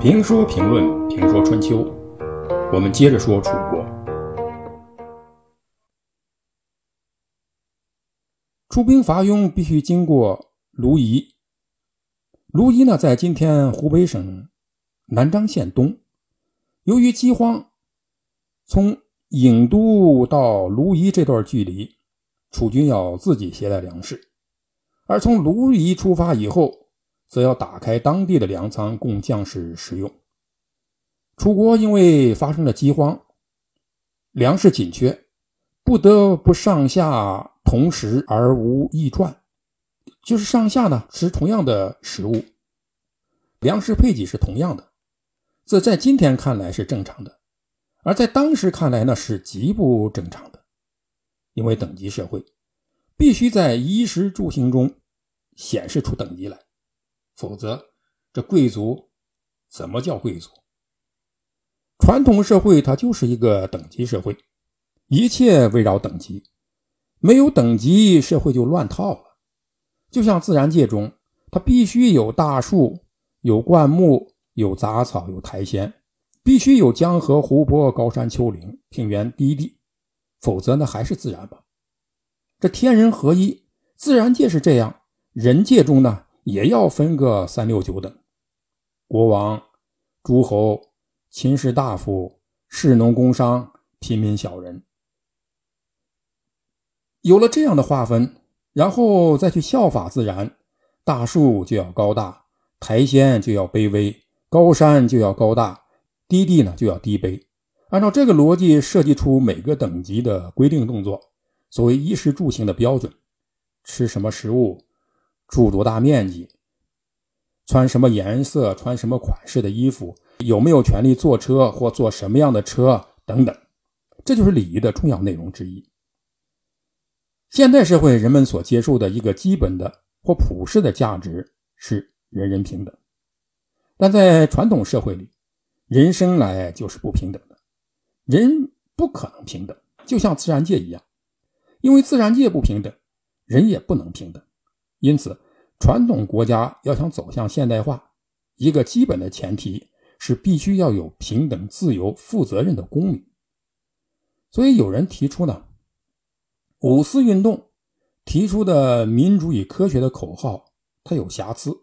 评说评论评说春秋，我们接着说楚国。出兵伐雍必须经过卢夷，卢夷呢在今天湖北省南漳县东。由于饥荒，从郢都到卢夷这段距离，楚军要自己携带粮食；而从卢夷出发以后，则要打开当地的粮仓供将士食用。楚国因为发生了饥荒，粮食紧缺，不得不上下同食而无异传，就是上下呢吃同样的食物，粮食配给是同样的，这在今天看来是正常的，而在当时看来呢是极不正常的，因为等级社会必须在衣食住行中显示出等级来。否则，这贵族怎么叫贵族？传统社会它就是一个等级社会，一切围绕等级，没有等级，社会就乱套了。就像自然界中，它必须有大树、有灌木、有杂草、有苔藓，必须有江河湖泊、高山丘陵、平原低地，否则呢还是自然吧？这天人合一，自然界是这样，人界中呢？也要分个三六九等，国王、诸侯、秦士大夫、士农工商、平民小人，有了这样的划分，然后再去效法自然，大树就要高大，苔藓就要卑微，高山就要高大，低地呢就要低卑。按照这个逻辑设计出每个等级的规定动作，所谓衣食住行的标准，吃什么食物。住多大面积，穿什么颜色、穿什么款式的衣服，有没有权利坐车或坐什么样的车等等，这就是礼仪的重要内容之一。现代社会人们所接受的一个基本的或普世的价值是人人平等，但在传统社会里，人生来就是不平等的，人不可能平等，就像自然界一样，因为自然界不平等，人也不能平等。因此，传统国家要想走向现代化，一个基本的前提是必须要有平等、自由、负责任的公民。所以，有人提出呢，五四运动提出的民主与科学的口号，它有瑕疵，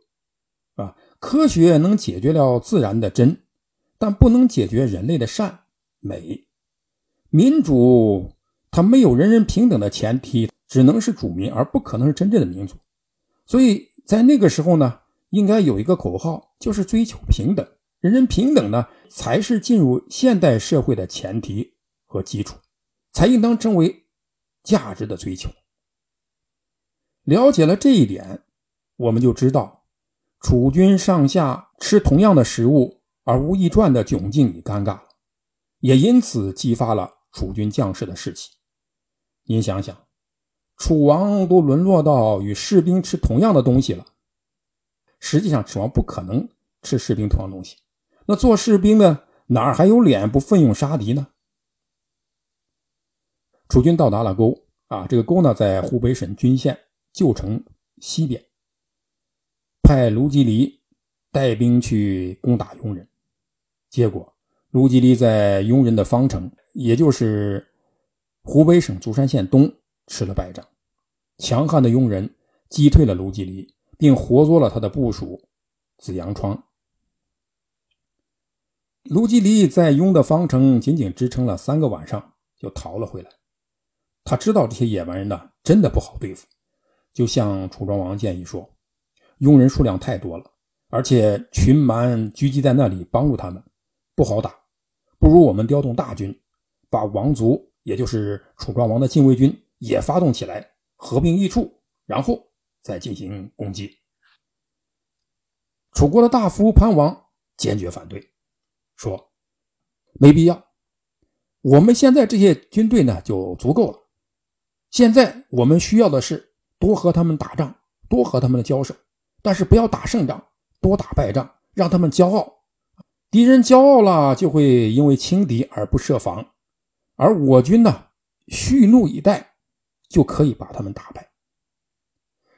啊，科学能解决了自然的真，但不能解决人类的善美。民主它没有人人平等的前提，只能是主民，而不可能是真正的民主。所以在那个时候呢，应该有一个口号，就是追求平等，人人平等呢，才是进入现代社会的前提和基础，才应当成为价值的追求。了解了这一点，我们就知道，楚军上下吃同样的食物而无异传的窘境与尴尬，也因此激发了楚军将士的士气。您想想。楚王都沦落到与士兵吃同样的东西了。实际上，楚王不可能吃士兵同样东西。那做士兵的哪还有脸不奋勇杀敌呢？楚军到达了沟啊，这个沟呢在湖北省军县旧城西边。派卢吉离带兵去攻打庸人，结果卢吉离在庸人的方城，也就是湖北省竹山县东。吃了败仗，强悍的庸人击退了卢吉黎，并活捉了他的部属子阳窗。卢吉黎在庸的方城仅仅支撑了三个晚上，就逃了回来。他知道这些野蛮人呢，真的不好对付，就向楚庄王建议说：“庸人数量太多了，而且群蛮聚集在那里帮助他们，不好打。不如我们调动大军，把王族，也就是楚庄王的禁卫军。”也发动起来，合兵一处，然后再进行攻击。楚国的大夫潘王坚决反对，说：“没必要，我们现在这些军队呢就足够了。现在我们需要的是多和他们打仗，多和他们交手，但是不要打胜仗，多打败仗，让他们骄傲。敌人骄傲了，就会因为轻敌而不设防，而我军呢，蓄怒以待。”就可以把他们打败，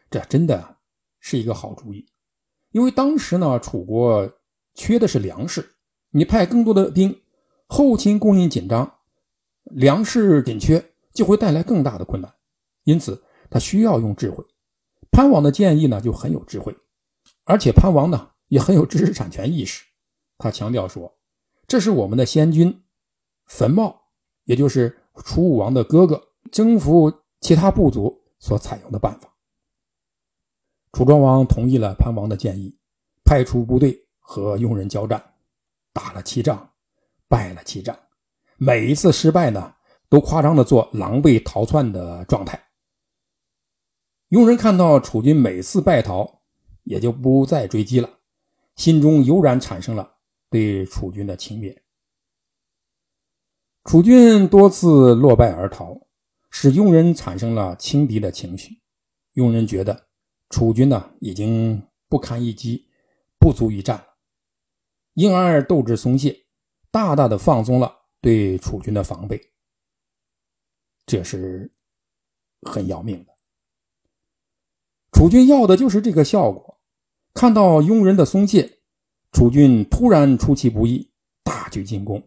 这真的是一个好主意。因为当时呢，楚国缺的是粮食，你派更多的兵，后勤供应紧张，粮食紧缺就会带来更大的困难。因此，他需要用智慧。潘王的建议呢就很有智慧，而且潘王呢也很有知识产权意识。他强调说：“这是我们的先君坟茂，也就是楚武王的哥哥征服其他部族所采用的办法。”楚庄王同意了潘王的建议，派出部队和庸人交战，打了七仗，败了七仗。每一次失败呢，都夸张的做狼狈逃窜的状态。庸人看到楚军每次败逃，也就不再追击了，心中油然产生了对楚军的轻蔑。楚军多次落败而逃，使庸人产生了轻敌的情绪。庸人觉得。楚军呢，已经不堪一击，不足一战了，因而斗志松懈，大大的放松了对楚军的防备。这是很要命的。楚军要的就是这个效果。看到庸人的松懈，楚军突然出其不意，大举进攻。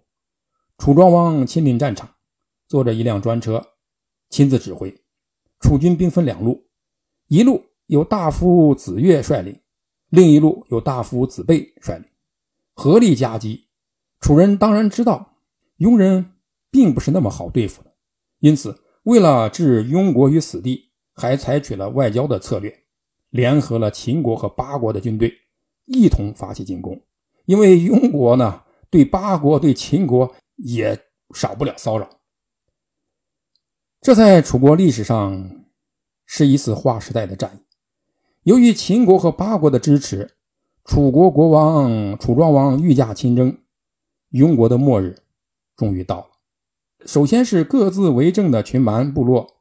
楚庄王亲临战场，坐着一辆专车，亲自指挥。楚军兵分两路，一路。由大夫子越率领，另一路由大夫子贝率领，合力夹击。楚人当然知道庸人并不是那么好对付的，因此为了置庸国于死地，还采取了外交的策略，联合了秦国和八国的军队，一同发起进攻。因为庸国呢，对八国、对秦国也少不了骚扰。这在楚国历史上是一次划时代的战役。由于秦国和八国的支持，楚国国王楚庄王御驾亲征，庸国的末日终于到了。首先是各自为政的群蛮部落，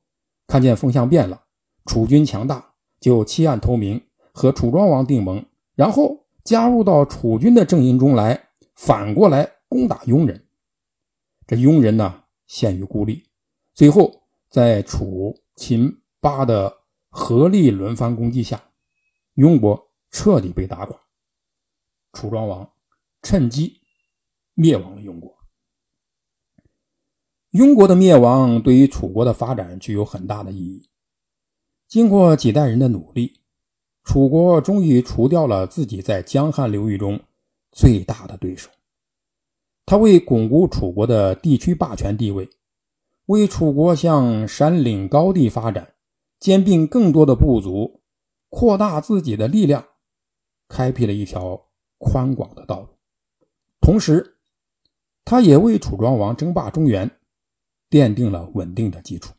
看见风向变了，楚军强大，就弃暗投明，和楚庄王订盟，然后加入到楚军的阵营中来，反过来攻打庸人。这庸人呢，陷于孤立，最后在楚、秦、八的合力轮番攻击下。庸国彻底被打垮，楚庄王趁机灭亡了庸国。庸国的灭亡对于楚国的发展具有很大的意义。经过几代人的努力，楚国终于除掉了自己在江汉流域中最大的对手。他为巩固楚国的地区霸权地位，为楚国向山岭高地发展，兼并更多的部族。扩大自己的力量，开辟了一条宽广的道路。同时，他也为楚庄王争霸中原奠定了稳定的基础。